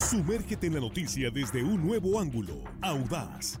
Sumérgete en la noticia desde un nuevo ángulo, audaz,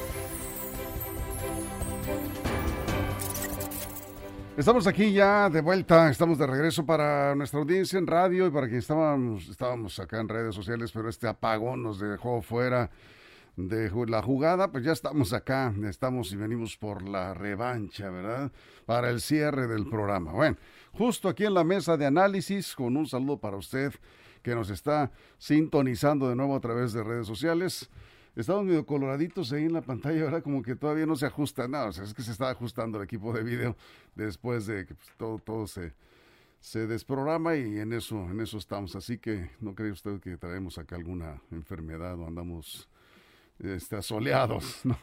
Estamos aquí ya de vuelta, estamos de regreso para nuestra audiencia en radio y para quien estábamos, estábamos acá en redes sociales, pero este apagón nos dejó fuera de la jugada, pues ya estamos acá, estamos y venimos por la revancha, ¿verdad? Para el cierre del programa. Bueno, justo aquí en la mesa de análisis, con un saludo para usted que nos está sintonizando de nuevo a través de redes sociales. Estamos medio coloraditos ahí en la pantalla, ¿verdad? Como que todavía no se ajusta nada. O sea, es que se está ajustando el equipo de video después de que pues, todo, todo se, se desprograma y en eso, en eso estamos. Así que no cree usted que traemos acá alguna enfermedad o andamos este, asoleados, ¿no?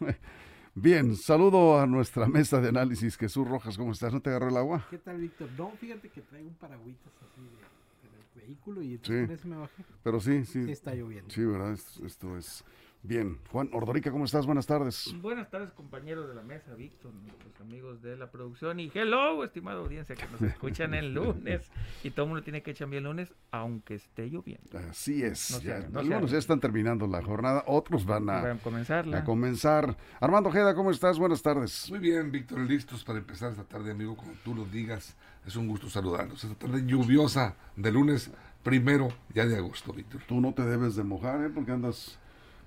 Bien, saludo a nuestra mesa de análisis. Jesús Rojas, ¿cómo estás? ¿No te agarró el agua? ¿Qué tal, Víctor? No, fíjate que traigo un paragüitas así de, el vehículo y entonces me bajé. Pero sí, sí. Sí está lloviendo. Sí, ¿verdad? Esto es Bien, Juan Ordorica, ¿cómo estás? Buenas tardes. Buenas tardes, compañeros de la mesa, Víctor, nuestros amigos de la producción y hello, estimada audiencia que nos escuchan el lunes y todo el mundo tiene que echar bien el lunes, aunque esté lloviendo. Así es. ya, algunos ya están terminando la jornada, otros van a, comenzarla. a comenzar. Armando Ojeda, ¿cómo estás? Buenas tardes. Muy bien, Víctor, listos para empezar esta tarde, amigo, como tú lo digas. Es un gusto saludarlos. Esta tarde lluviosa de lunes primero ya de agosto, Víctor. Tú no te debes de mojar, ¿eh? Porque andas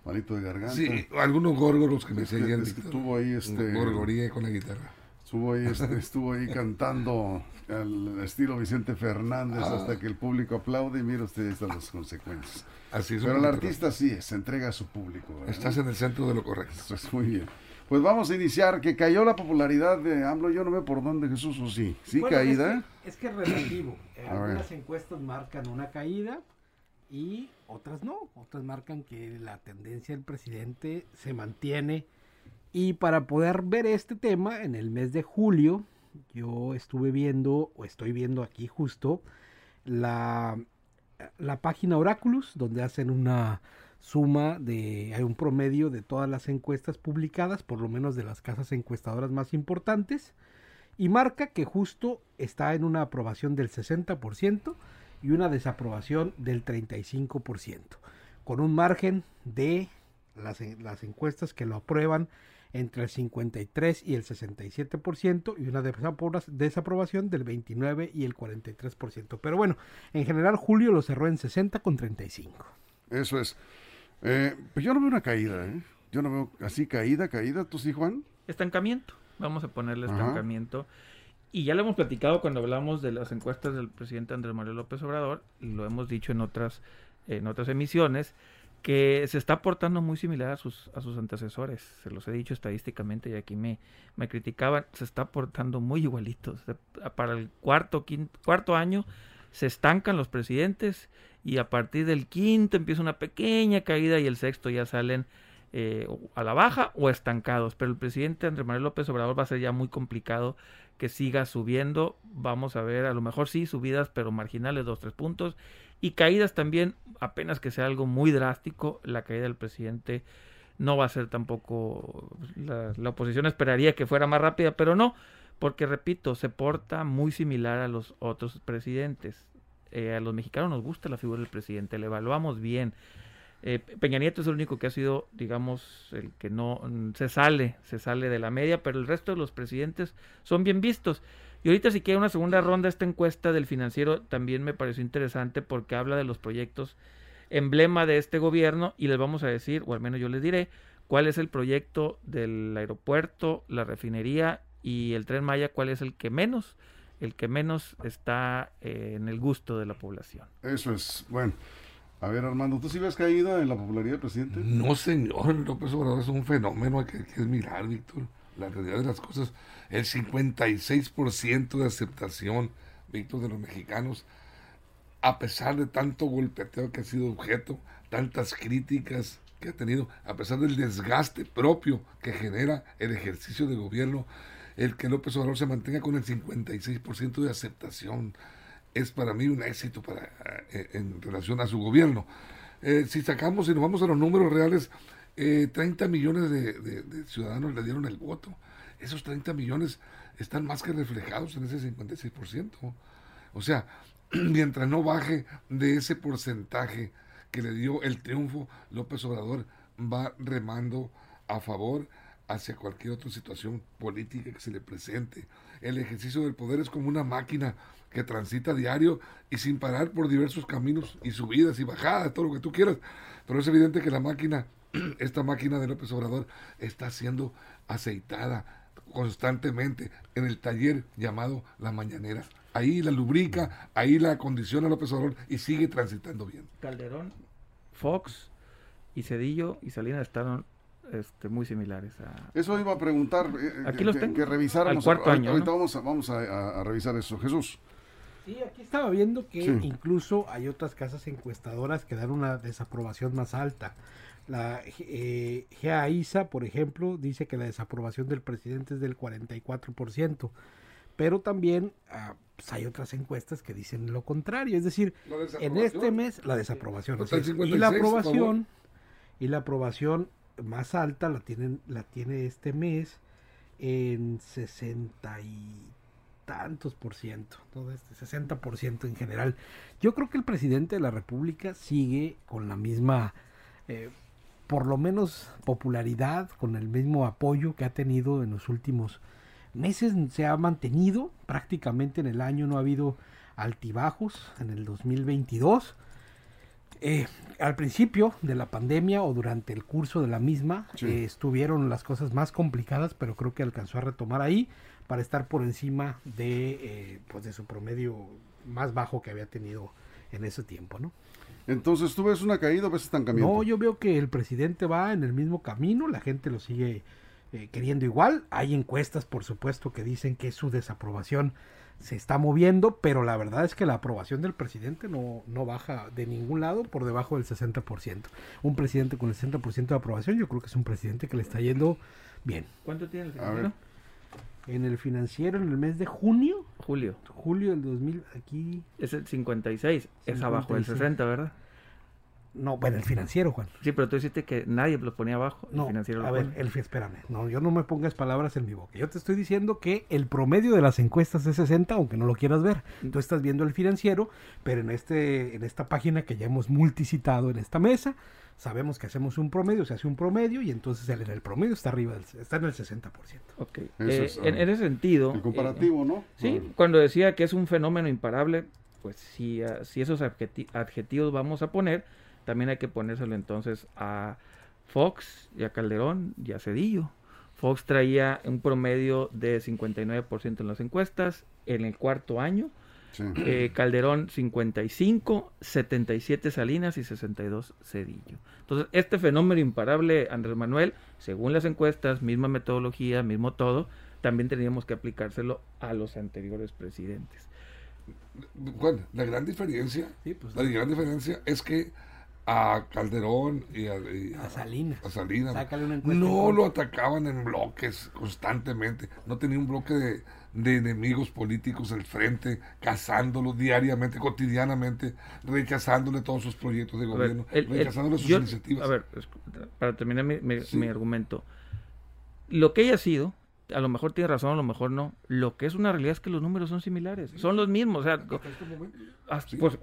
malito de garganta. Sí, algunos górgoros que me seguían. estuvo ahí este. Gorgoría con la guitarra. Estuvo ahí, este, estuvo ahí cantando al estilo Vicente Fernández ah. hasta que el público aplaude y mira usted estas las consecuencias. Así es. Pero el artista sí, se entrega a su público. Estás en el centro de lo correcto. Pues muy bien. Pues vamos a iniciar, que cayó la popularidad de AMLO, yo no veo por dónde Jesús o sí. Sí, caída. Es que es, relativo. Algunas encuestas marcan una caída, y otras no, otras marcan que la tendencia del presidente se mantiene. Y para poder ver este tema, en el mes de julio, yo estuve viendo, o estoy viendo aquí justo, la, la página Oráculos, donde hacen una suma de, hay un promedio de todas las encuestas publicadas, por lo menos de las casas encuestadoras más importantes, y marca que justo está en una aprobación del 60%, y una desaprobación del 35%, con un margen de las, las encuestas que lo aprueban entre el 53 y el 67% y una desaprobación del 29 y el 43%. Pero bueno, en general Julio lo cerró en 60 con 35. Eso es. Eh, pues yo no veo una caída, ¿eh? Yo no veo así caída, caída. ¿Tú sí, Juan? Estancamiento. Vamos a ponerle estancamiento. Y ya lo hemos platicado cuando hablamos de las encuestas del presidente Andrés Manuel López Obrador, y lo hemos dicho en otras, en otras emisiones, que se está portando muy similar a sus, a sus antecesores. Se los he dicho estadísticamente y aquí me, me criticaban. Se está portando muy igualito. para el cuarto, cuarto año se estancan los presidentes y a partir del quinto empieza una pequeña caída y el sexto ya salen eh, a la baja o estancados. Pero el presidente Andrés Manuel López Obrador va a ser ya muy complicado que siga subiendo. Vamos a ver, a lo mejor sí, subidas, pero marginales, dos, tres puntos. Y caídas también, apenas que sea algo muy drástico, la caída del presidente no va a ser tampoco, la, oposición esperaría que fuera más rápida, pero no, porque repito, se porta muy similar a los otros presidentes. Eh, a los mexicanos nos gusta la figura del presidente, le evaluamos bien. Eh, Peña Nieto es el único que ha sido, digamos, el que no mm, se sale, se sale de la media, pero el resto de los presidentes son bien vistos. Y ahorita si quiere una segunda ronda, esta encuesta del financiero también me pareció interesante porque habla de los proyectos emblema de este gobierno y les vamos a decir, o al menos yo les diré, cuál es el proyecto del aeropuerto, la refinería y el tren Maya, cuál es el que menos, el que menos está eh, en el gusto de la población. Eso es, bueno. A ver, Armando, ¿tú sí ves caída en la popularidad del presidente? No, señor. López Obrador es un fenómeno que, que es mirar, Víctor. La realidad de las cosas, el 56% de aceptación, Víctor, de los mexicanos, a pesar de tanto golpeteo que ha sido objeto, tantas críticas que ha tenido, a pesar del desgaste propio que genera el ejercicio de gobierno, el que López Obrador se mantenga con el 56% de aceptación es para mí un éxito para, eh, en relación a su gobierno. Eh, si sacamos y nos vamos a los números reales, 30 millones de, ciudadanos le dieron el voto. Esos 30 millones están más que reflejados en ese 56%. O sea, mientras no baje de ese porcentaje que le dio el triunfo, López Obrador va remando a favor hacia cualquier otra situación política que se le presente. El ejercicio del poder es como una máquina que transita diario y sin parar por diversos caminos y subidas y bajadas, todo lo que tú quieras. Pero es evidente que la máquina, esta máquina de López Obrador, está siendo aceitada constantemente en el taller llamado La Mañanera ahí la lubrica, ahí la acondiciona López Obrador y sigue transitando bien. Calderón, Fox y Cedillo y Salinas están este, muy similares. A... Eso iba a preguntar. Eh, aquí los tengo. Que revisáramos. Al cuarto año. Ahorita vamos, a, vamos a, revisar eso. Jesús. Sí, aquí estaba viendo que incluso hay otras casas encuestadoras que dan una desaprobación más alta. La eh, GAISA, por ejemplo, dice que la desaprobación del presidente es del 44%, pero también ah, pues, hay otras encuestas que dicen lo contrario. Es decir, en este mes la desaprobación. y la aprobación y la aprobación más alta la tienen la tiene este mes en 60 y tantos por ciento, todo este 60 por ciento en general. Yo creo que el presidente de la República sigue con la misma, eh, por lo menos popularidad, con el mismo apoyo que ha tenido en los últimos meses se ha mantenido, prácticamente en el año no ha habido altibajos en el 2022. Eh, al principio de la pandemia o durante el curso de la misma eh, estuvieron las cosas más complicadas, pero creo que alcanzó a retomar ahí para estar por encima de, eh, pues de su promedio más bajo que había tenido en ese tiempo, ¿no? Entonces, ¿tú ves una caída o ves estancamiento? No, yo veo que el presidente va en el mismo camino, la gente lo sigue eh, queriendo igual. Hay encuestas, por supuesto, que dicen que su desaprobación se está moviendo, pero la verdad es que la aprobación del presidente no, no baja de ningún lado por debajo del 60%. Un presidente con el 60% de aprobación, yo creo que es un presidente que le está yendo bien. ¿Cuánto tiene el? En el financiero, en el mes de junio. Julio. Julio del 2000, aquí. Es el 56, es abajo del 60, ¿verdad? No, bueno, el financiero, Juan. Sí, pero tú dijiste que nadie lo ponía abajo. No, el financiero a ver, el, espérame. No, yo no me pongas palabras en mi boca. Yo te estoy diciendo que el promedio de las encuestas es 60, aunque no lo quieras ver. Tú estás viendo el financiero, pero en, este, en esta página que ya hemos multicitado en esta mesa, sabemos que hacemos un promedio, se hace un promedio y entonces el, el promedio está arriba, está en el 60%. Ok. Eh, en, ese sentido... El comparativo, ¿no? Sí, cuando decía que es un fenómeno imparable, pues si, ah, si esos adjetivos vamos a poner también hay que ponérselo entonces a Fox y a Calderón y a Cedillo. Fox traía un promedio de 59% en las encuestas en el cuarto año. Eh, Calderón 55, 77 Salinas y 62 Cedillo. Entonces, este fenómeno imparable, Andrés Manuel, según las encuestas, misma metodología, mismo todo, también teníamos que aplicárselo a los anteriores presidentes. Bueno, la gran diferencia, pues, la gran diferencia es que a Calderón y a, Salinas. no lo atacaban en bloques constantemente. No tenía un bloque de, enemigos políticos al frente, cazándolo diariamente, cotidianamente, rechazándole todos sus proyectos de gobierno, rechazándole sus iniciativas. A ver, para terminar mi, mi argumento, lo que haya sido, a lo mejor tiene razón, a lo mejor no. Lo que es una realidad es que los números son similares, son los mismos. O sea, este pues,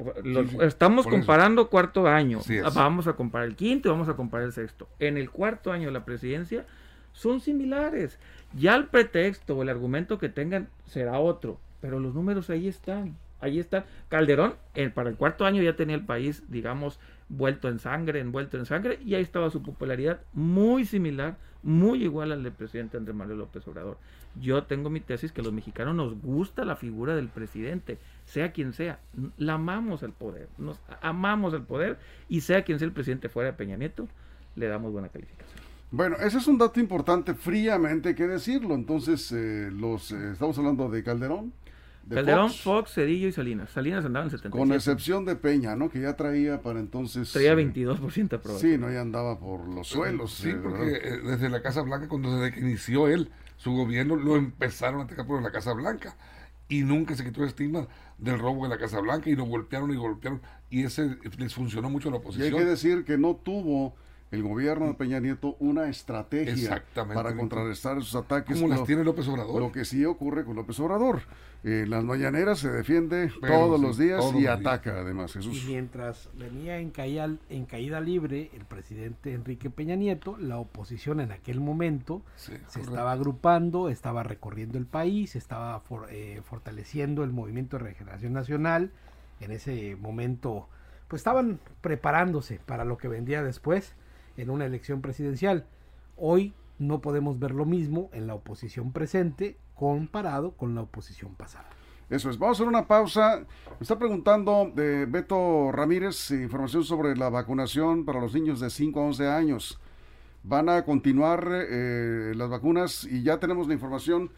estamos comparando cuarto año. Vamos a comparar el quinto, vamos a comparar el sexto. En el cuarto año de la presidencia son similares. Ya el pretexto o el argumento que tengan será otro, pero los números ahí están. Ahí están. Calderón, para el cuarto año ya tenía el país, digamos, vuelto en sangre, envuelto en sangre, y ahí estaba su popularidad muy similar, muy igual al del presidente Andrés Manuel López Obrador. Yo tengo mi tesis que los mexicanos nos gusta la figura del presidente, sea quien sea, la amamos el poder, nos amamos el poder, y sea quien sea el presidente fuera de Peña Nieto, le damos buena calificación. Bueno, ese es un dato importante, fríamente que decirlo. Entonces, eh, los eh, estamos hablando de Calderón, Calderón, Fox. Cedillo y Salinas. Salinas andaba en 77. Con excepción de Peña, ¿no? Que ya traía para entonces... Traía 22% aprobado. Sí, no, ya andaba por los suelos. Sí, porque eh, desde la Casa Blanca, cuando desde que inició él, su gobierno, lo empezaron a atacar por la Casa Blanca. Y nunca se quitó el estigma del robo de la Casa Blanca y lo golpearon y golpearon. Y ese les funcionó mucho a la oposición. Y hay que decir que no tuvo el gobierno de Peña Nieto una estrategia para contrarrestar esos ataques. Como las tiene López Obrador. Lo que sí ocurre con López Obrador. En las mañaneras se defiende todos los días y ataca además Jesús. Y mientras venía en caída, en caída libre el presidente Enrique Peña Nieto, la oposición en aquel momento se estaba agrupando, estaba recorriendo el país, estaba eh, fortaleciendo el movimiento de regeneración nacional. En ese momento, pues estaban preparándose para lo que vendría después en una elección presidencial. Hoy no podemos ver lo mismo en la oposición presente comparado con la oposición pasada. Eso es. Vamos a hacer una pausa. Me está preguntando de Beto Ramírez información sobre la vacunación para los niños de 5 a 11 años. Van a continuar eh, las vacunas y ya tenemos la información.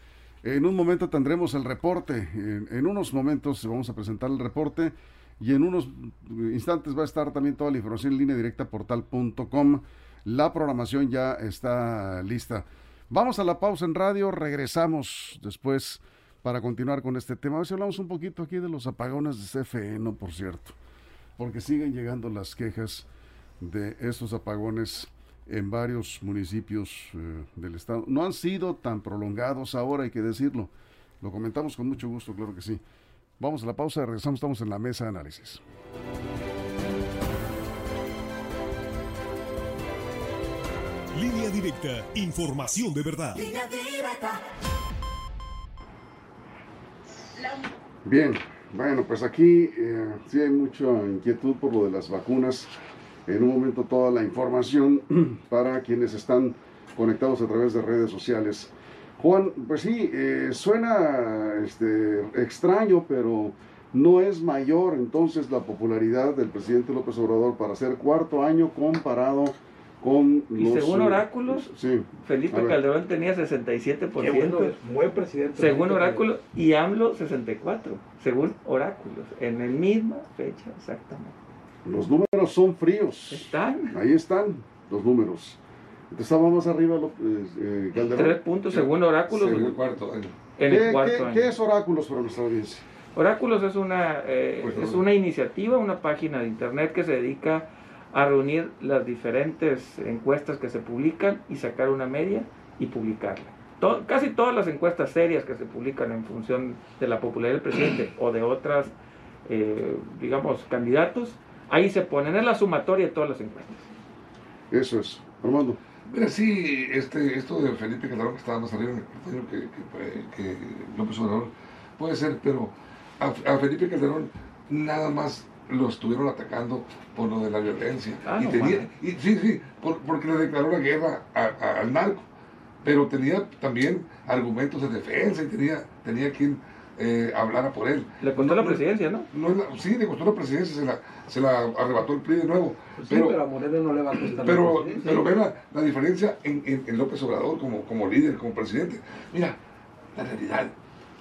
En un momento tendremos el reporte. En, en, unos momentos vamos a presentar el reporte y en unos instantes va a estar también toda la información en línea directa portal.com. La programación ya está lista. Vamos a la pausa en radio, regresamos después para continuar con este tema. A ver si hablamos un poquito aquí de los apagones de CFE, no por cierto, porque siguen llegando las quejas de esos apagones en varios municipios eh, del estado. No han sido tan prolongados ahora, hay que decirlo. Lo comentamos con mucho gusto, claro que sí. Vamos a la pausa, regresamos, estamos en la mesa de análisis. Línea directa, información de verdad. Bien, bueno, pues aquí eh, sí hay mucha inquietud por lo de las vacunas. En un momento toda la información para quienes están conectados a través de redes sociales. Juan, pues sí, eh, suena este, extraño, pero no es mayor entonces la popularidad del presidente López Obrador para ser cuarto año comparado con y según oráculos, Felipe Calderón tenía 67%. Qué buen presidente. Según oráculos, y AMLO 64%, según oráculos, en el misma fecha exactamente. Los números son fríos. Están. Ahí están los números. Entonces estaba más arriba eh, Calderón. Tres puntos según oráculos. En el cuarto año. En el cuarto ¿qué, ¿Qué es oráculos para nuestra audiencia? Oráculos es una, eh, pues es una iniciativa, una página de internet que se dedica a reunir las diferentes encuestas que se publican y sacar una media y publicarla. casi todas las encuestas serias que se publican en función de la popularidad del presidente o de otras, eh, digamos, candidatos, ahí se ponen en la sumatoria de todas las encuestas. Eso es. Armando. Mira, sí, este, esto de Felipe Calderón que estaba más arriba en el que, que, que, López Obrador puede ser, pero a, a Felipe Calderón nada más lo estuvieron atacando por lo de la violencia. Ah, y tenía, y, sí, sí, porque le declaró la guerra al narco, pero tenía también argumentos de defensa y tenía, tenía quien eh, hablara por él. Le costó la presidencia, ¿no? sí, le costó la presidencia, se la, se la arrebató el PRI de nuevo. Pues pero, sí, pero a Moreno no le va a costar pero, la Pero ve la, la diferencia en, en, en, López Obrador como, como líder, como presidente. Mira, la realidad,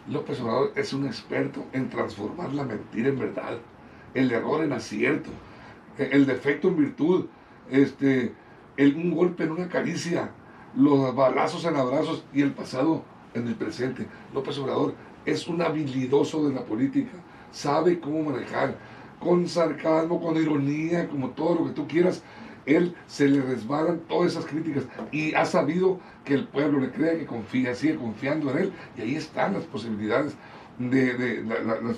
López Obrador es un experto en transformar la mentira en verdad el error en acierto, el defecto en virtud, este, el, un golpe en una caricia, los balazos en abrazos y el pasado en el presente. López Obrador es un habilidoso de la política, sabe cómo manejar, con sarcasmo, con ironía, como todo lo que tú quieras. Él se le resbalan todas esas críticas y ha sabido que el pueblo le crea, que confía, sigue confiando en él y ahí están las posibilidades de,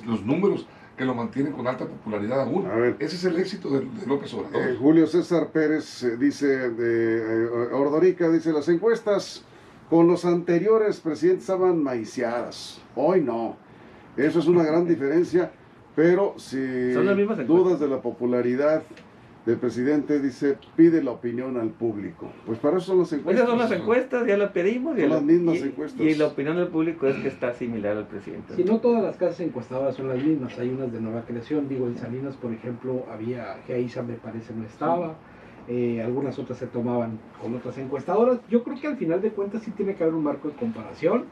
los números que lo mantienen con alta popularidad aún. Ese es el éxito de, López Obrador. Eh, Julio César Pérez eh, dice de eh, Ordorica, dice las encuestas con los anteriores presidentes estaban maiciadas. Hoy no. Eso es una gran diferencia, pero si dudas de la popularidad del presidente dice, pide la opinión al público. Pues para eso son las encuestas. Esas son las encuestas, ya la pedimos. Son las mismas encuestas. Y la opinión del público es que está similar al presidente. Si no todas las casas encuestadas son las mismas, hay unas de nueva creación. Digo, en Salinas, por ejemplo, había, Geisa me parece no estaba. eh, algunas otras se tomaban con otras encuestadoras. Yo creo que al final de cuentas sí tiene que haber un marco de comparación.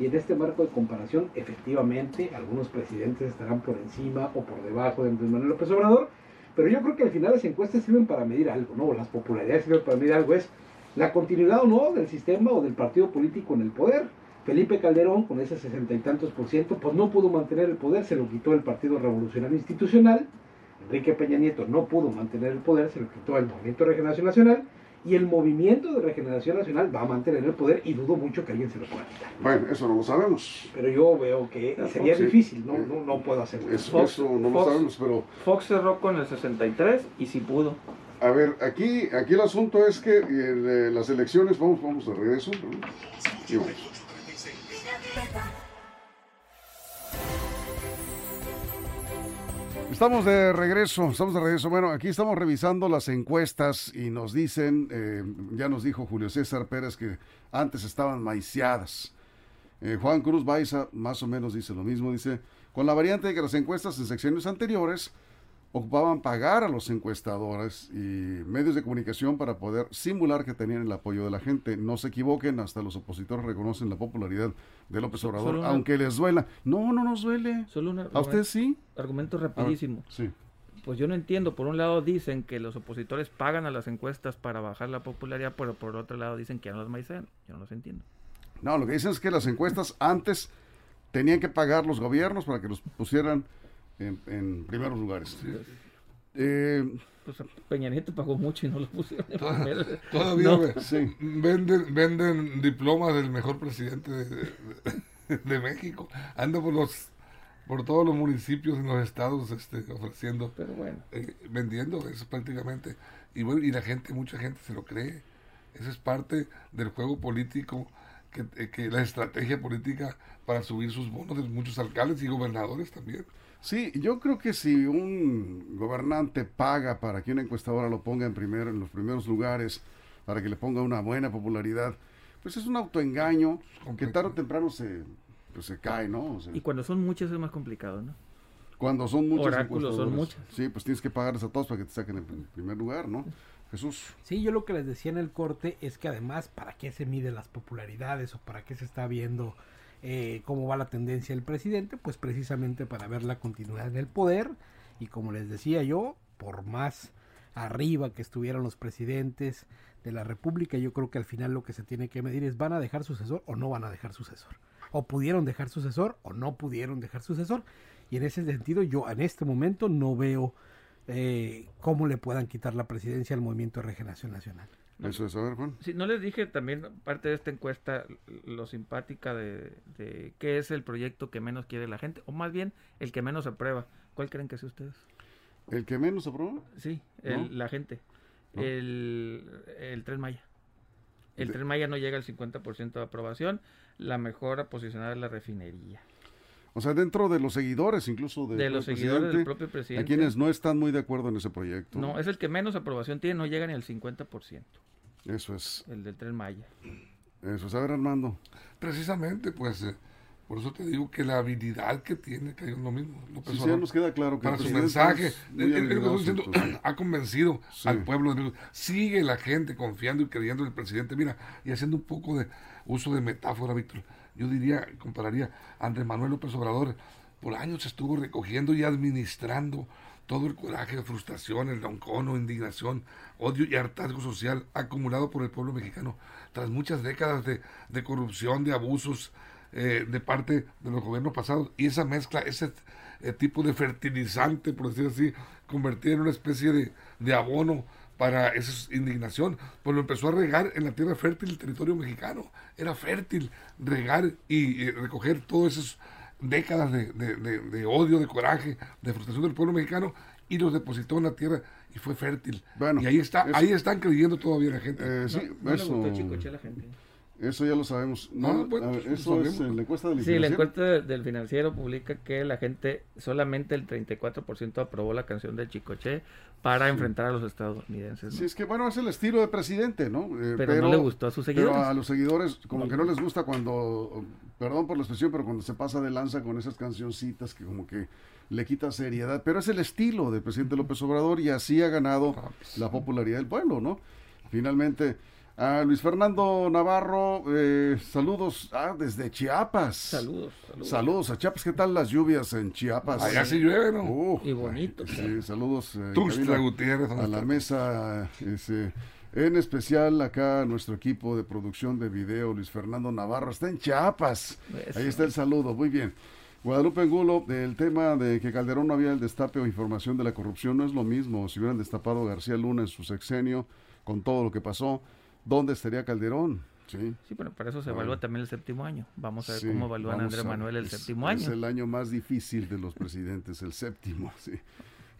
Y en este marco de comparación, efectivamente, algunos presidentes estarán por encima o por debajo de Andrés Manuel López Obrador. Pero yo creo que al final las encuestas sirven para medir algo, ¿no? Las popularidades sirven para medir algo. Es la continuidad o no del sistema o del partido político en el poder. Felipe Calderón, con ese sesenta y tantos por ciento, pues no pudo mantener el poder, se lo quitó el Partido Revolucionario Institucional Enrique Peña Nieto no pudo mantener el poder, se lo quitó el Movimiento Regeneración Nacional y el Movimiento de Regeneración Nacional va a mantener el poder y dudo mucho que alguien se lo pueda quitar. Bueno, eso no lo sabemos. Pero yo veo que sería difícil, no, no, no, puedo hacerlo. Eso, eso no lo sabemos, pero... Fox cerró con el 63 y sí pudo. A ver, aquí, aquí el asunto es que eh, las elecciones, vamos, vamos de regreso. ¿no? Y vamos. Estamos de regreso, estamos de regreso. Bueno, aquí estamos revisando las encuestas y nos dicen, eh, ya nos dijo Julio César Pérez que antes estaban maiciadas. Eh, Juan Cruz Baiza más o menos dice lo mismo, dice, con la variante de que las encuestas en secciones anteriores ocupaban pagar a los encuestadores y medios de comunicación para poder simular que tenían el apoyo de la gente. No se equivoquen, hasta los opositores reconocen la popularidad de López Obrador, aunque les duela. No, no nos duele. Solo ¿A usted sí? Argumento rapidísimo. sí. Pues yo no entiendo. Por un lado dicen que los opositores pagan a las encuestas para bajar la popularidad, pero por otro lado dicen que ya no las maicean. Yo no los entiendo. No, lo que dicen es que las encuestas antes tenían que pagar los gobiernos para que los pusieran en, primeros lugares. Eh, pues Peña Nieto pagó mucho y no lo pusieron Todavía venden, venden diplomas del mejor presidente de, México. Anda por los por todos los municipios en los estados este, ofreciendo, Pero bueno. Eh, vendiendo eso prácticamente. Y bueno, y la gente, mucha gente se lo cree. Eso es parte del juego político, que, eh, que la estrategia política para subir sus bonos de muchos alcaldes y gobernadores también. Sí, yo creo que si un gobernante paga para que una encuestadora lo ponga en, primero, en los primeros lugares, para que le ponga una buena popularidad, pues es un autoengaño que tarde o temprano se, pues se cae, ¿no? y cuando son muchas es más complicado, ¿no? Cuando son muchas Oráculos son muchas. Sí, pues tienes que pagarles a todos para que te saquen en primer lugar, ¿no? Jesús. Sí, yo lo que les decía en el corte es que además, ¿para qué se mide las popularidades o para qué se está viendo eh, cómo va la tendencia del presidente, pues precisamente para ver la continuidad del poder y como les decía yo, por más arriba que estuvieran los presidentes de la República, yo creo que al final lo que se tiene que medir es van a dejar sucesor o no van a dejar sucesor. O pudieron dejar sucesor o no pudieron dejar sucesor. Y en ese sentido yo en este momento no veo eh, cómo le puedan quitar la presidencia al Movimiento de Regeneración Nacional. Eso es, a ver, Juan. Sí, no les dije también, parte de esta encuesta, lo simpática de, qué es el proyecto que menos quiere la gente, o más bien el que menos aprueba. ¿Cuál creen que es ustedes? ¿El que menos aprueba? Sí, la gente. El, el Tren Maya. El Tren Maya no llega al 50% de aprobación. La mejor posicionada es la refinería. O sea, dentro de los seguidores, incluso de, los seguidores del propio presidente. A quienes no están muy de acuerdo en ese proyecto. No, es el que menos aprobación tiene, no llega ni al 50%. Eso es. El del Tren Maya. Eso es. A ver, Armando. Precisamente, pues, eh, por eso te digo que la habilidad que tiene, que es lo mismo. sí, sí, nos queda claro que para su mensaje, ha convencido al pueblo. Sigue la gente confiando y creyendo en el presidente. Mira, y haciendo un poco de uso de metáfora, Víctor yo diría, compararía, Andrés Manuel López Obrador, por años estuvo recogiendo y administrando todo el coraje, frustración, el doncono, indignación, odio y hartazgo social acumulado por el pueblo mexicano tras muchas décadas de, corrupción, de abusos eh, de parte de los gobiernos pasados. Y esa mezcla, ese eh, tipo de fertilizante, por decir así, convertida en una especie de, abono para esa indignación, pues lo empezó a regar en la tierra fértil del territorio mexicano. Era fértil regar y, recoger todas esas décadas de, odio, de coraje, de frustración del pueblo mexicano y los depositó en la tierra y fue fértil. Bueno, y ahí está, ahí están creyendo todavía la gente. Eh, sí, eso, Chicoche la gente. Eso ya lo sabemos. No, ah, eso es la encuesta del Sí, la encuesta del financiero publica que la gente, solamente el 34% aprobó la canción de Chicoche para enfrentar a los estadounidenses. Sí, es que bueno, es el estilo de presidente, ¿no? Eh, pero, no le gustó a sus seguidores. Pero a los seguidores, como que no les gusta cuando, perdón por la expresión, pero cuando se pasa de lanza con esas cancioncitas que como que le quita seriedad. Pero es el estilo del presidente López Obrador y así ha ganado ah, pues la popularidad del pueblo, ¿no? Finalmente a Luis Fernando Navarro, eh, saludos ah, desde Chiapas. Saludos, saludos. Saludos a Chiapas. ¿Qué tal las lluvias en Chiapas? Allá sí llueve, ¿no? Uh, y bonito. Sí, saludos. Eh, Gutiérrez. A la mesa, ese, en especial acá nuestro equipo de producción de video, Luis Fernando Navarro, está en Chiapas. Ahí está el saludo, muy bien. Guadalupe Angulo, del tema de que Calderón no había el destape o información de la corrupción, no es lo mismo. Si hubieran destapado García Luna en su sexenio, con todo lo que pasó, ¿dónde estaría Calderón? Sí, sí pero para eso se evalúa también el séptimo año. Vamos a ver cómo evalúan a Andrés Manuel el séptimo año. Es el año más difícil de los presidentes, el séptimo, sí.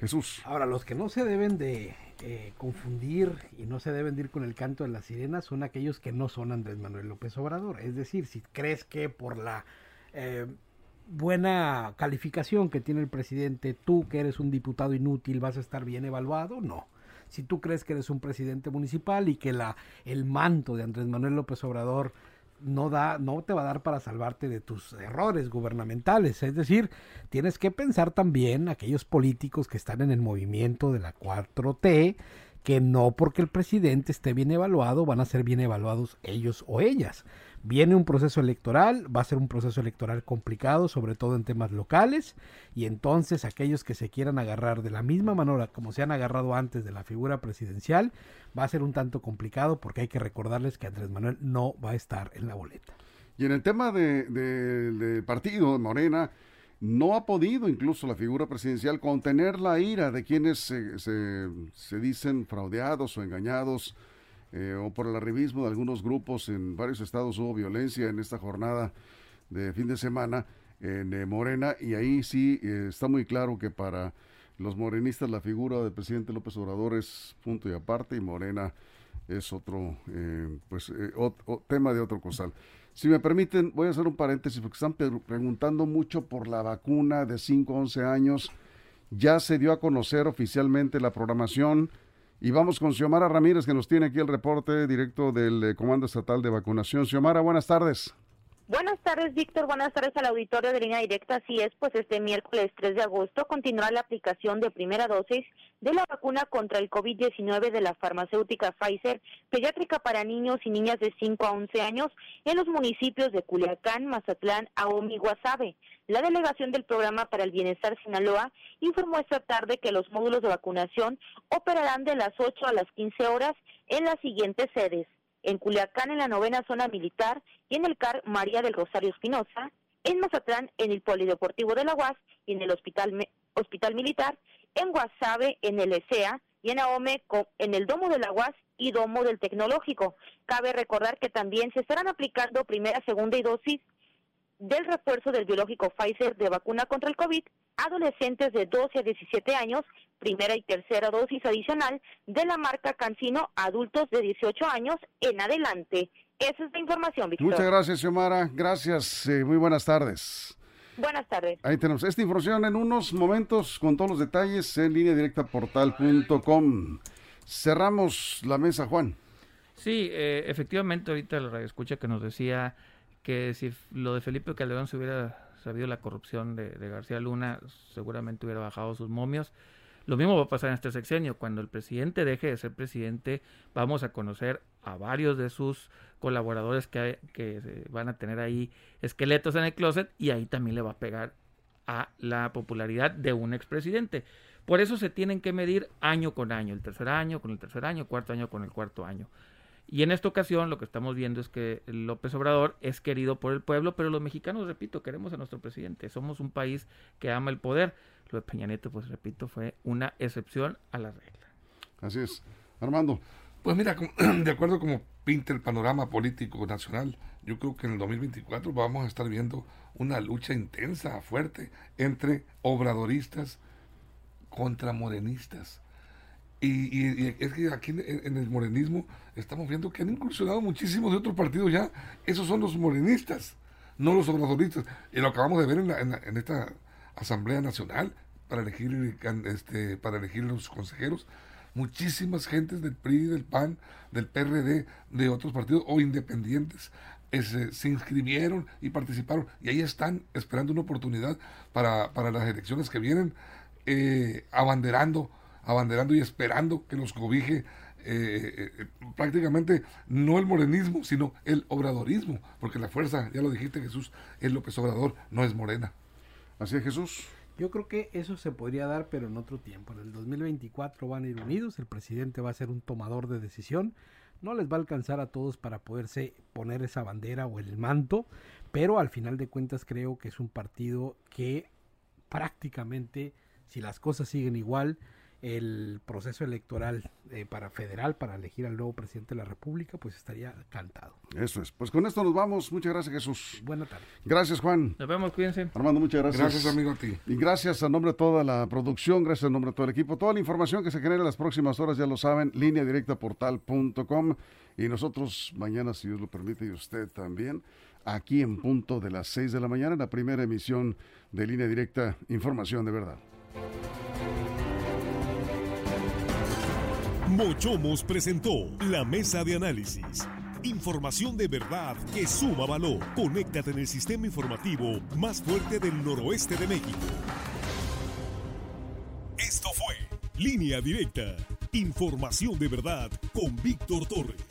Jesús. Ahora, los que no se deben de eh, confundir y no se deben de ir con el canto de las sirenas son aquellos que no son Andrés Manuel López Obrador. Es decir, si crees que por la eh, buena calificación que tiene el presidente, tú que eres un diputado inútil vas a estar bien evaluado, no si tú crees que eres un presidente municipal y que la, el manto de Andrés Manuel López Obrador no da, no te va a dar para salvarte de tus errores gubernamentales. Es decir, tienes que pensar también aquellos políticos que están en el movimiento de la 4T, que no porque el presidente esté bien evaluado van a ser bien evaluados ellos o ellas. Viene un proceso electoral, va a ser un proceso electoral complicado, sobre todo en temas locales, y entonces aquellos que se quieran agarrar de la misma manera como se han agarrado antes de la figura presidencial, va a ser un tanto complicado porque hay que recordarles que Andrés Manuel no va a estar en la boleta. Y en el tema del de, partido, Morena, no ha podido incluso la figura presidencial contener la ira de quienes se, se, se dicen fraudeados o engañados eh, o por el arribismo de algunos grupos en varios estados hubo violencia en esta jornada de fin de semana en eh, Morena y ahí sí eh, está muy claro que para los morenistas la figura del presidente López Obrador es punto y aparte y Morena es otro pues tema de otro cosal. Si me permiten, voy a hacer un paréntesis porque están preguntando mucho por la vacuna de 5 a 11 años. Ya se dio a conocer oficialmente la programación y vamos con Xiomara Ramírez, que nos tiene aquí el reporte directo del eh, Comando Estatal de Vacunación. Xiomara, buenas tardes. Buenas tardes, Víctor. Buenas tardes al auditorio de línea directa. Así es, pues este miércoles 3 de agosto continuará la aplicación de primera dosis de la vacuna contra el COVID-19 de la farmacéutica Pfizer, pediátrica para niños y niñas de 5 a 11 años en los municipios de Culiacán, Mazatlán, Ahome y Guasave. La delegación del Programa para el Bienestar Sinaloa informó esta tarde que los módulos de vacunación operarán de las 8 a las 15 horas en las siguientes sedes en Culiacán en la novena zona militar y en el CAR María del Rosario Espinosa, en Mazatlán en el Polideportivo de la UAS y en el Hospital, Hospital Militar, en Guasave en el ESEA y en Ahome en el Domo de la UAS y Domo del Tecnológico. Cabe recordar que también se estarán aplicando primera, segunda y dosis del refuerzo del biológico Pfizer de vacuna contra el COVID adolescentes de 12 a 17 años, primera y tercera dosis adicional de la marca Cancino, adultos de 18 años en adelante. Esa es la información, Víctor. Muchas gracias, Xiomara. Gracias. Eh, muy buenas tardes. Buenas tardes. Ahí tenemos esta información en unos momentos con todos los detalles en línea directa portal.com. Cerramos la mesa, Juan. Sí, eh, efectivamente, ahorita la radio escucha que nos decía que si lo de Felipe Calderón se hubiera sabido la corrupción de, García Luna, seguramente hubiera bajado sus momios. Lo mismo va a pasar en este sexenio. Cuando el presidente deje de ser presidente, vamos a conocer a varios de sus colaboradores que, que van a tener ahí esqueletos en el closet y ahí también le va a pegar a la popularidad de un expresidente. Por eso se tienen que medir año con año, el tercer año con el tercer año, cuarto año con el cuarto año. Y en esta ocasión lo que estamos viendo es que López Obrador es querido por el pueblo, pero los mexicanos, repito, queremos a nuestro presidente. Somos un país que ama el poder. Lo de Peña Nieto, pues repito, fue una excepción a la regla. Así es. Armando. Pues mira, de acuerdo como pinta el panorama político nacional, yo creo que en el 2024 vamos a estar viendo una lucha intensa, fuerte, entre obradoristas contra morenistas Y, es que aquí en, el morenismo estamos viendo que han incursionado muchísimos de otros partidos ya. Esos son los morenistas, no los obradoristas. Y lo acabamos de ver en, esta Asamblea Nacional para elegir, este, para elegir los consejeros. Muchísimas gentes del PRI, del PAN, del PRD, de otros partidos o independientes se inscribieron y participaron y ahí están esperando una oportunidad para, para las elecciones que vienen, eh, abanderando abanderando y esperando que los cobije eh, eh, prácticamente no el morenismo, sino el obradorismo, porque la fuerza, ya lo dijiste Jesús, es López Obrador, no es Morena. Así es Jesús. Yo creo que eso se podría dar, pero en otro tiempo. En el 2024 van a ir unidos, el presidente va a ser un tomador de decisión, no les va a alcanzar a todos para poderse poner esa bandera o el manto, pero al final de cuentas creo que es un partido que prácticamente, si las cosas siguen igual, el proceso electoral eh, para federal para elegir al nuevo presidente de la República, pues estaría cantado. Eso es. Pues con esto nos vamos. Muchas gracias, Jesús. Buenas tardes. Gracias, Juan. Nos vemos, cuídense. Armando, muchas gracias. Gracias, amigo, a ti. Y gracias a nombre de toda la producción, gracias a nombre de todo el equipo. Toda la información que se genera en las próximas horas, ya lo saben, línea directa portal.com. Y nosotros mañana, si Dios lo permite, y usted también, aquí en punto de las 6 de la mañana, en la primera emisión de línea directa, información de verdad. Mochomos presentó la mesa de análisis. Información de verdad que suma valor. Conéctate en el sistema informativo más fuerte del noroeste de México. Esto fue Línea Directa. Información de verdad con Víctor Torres.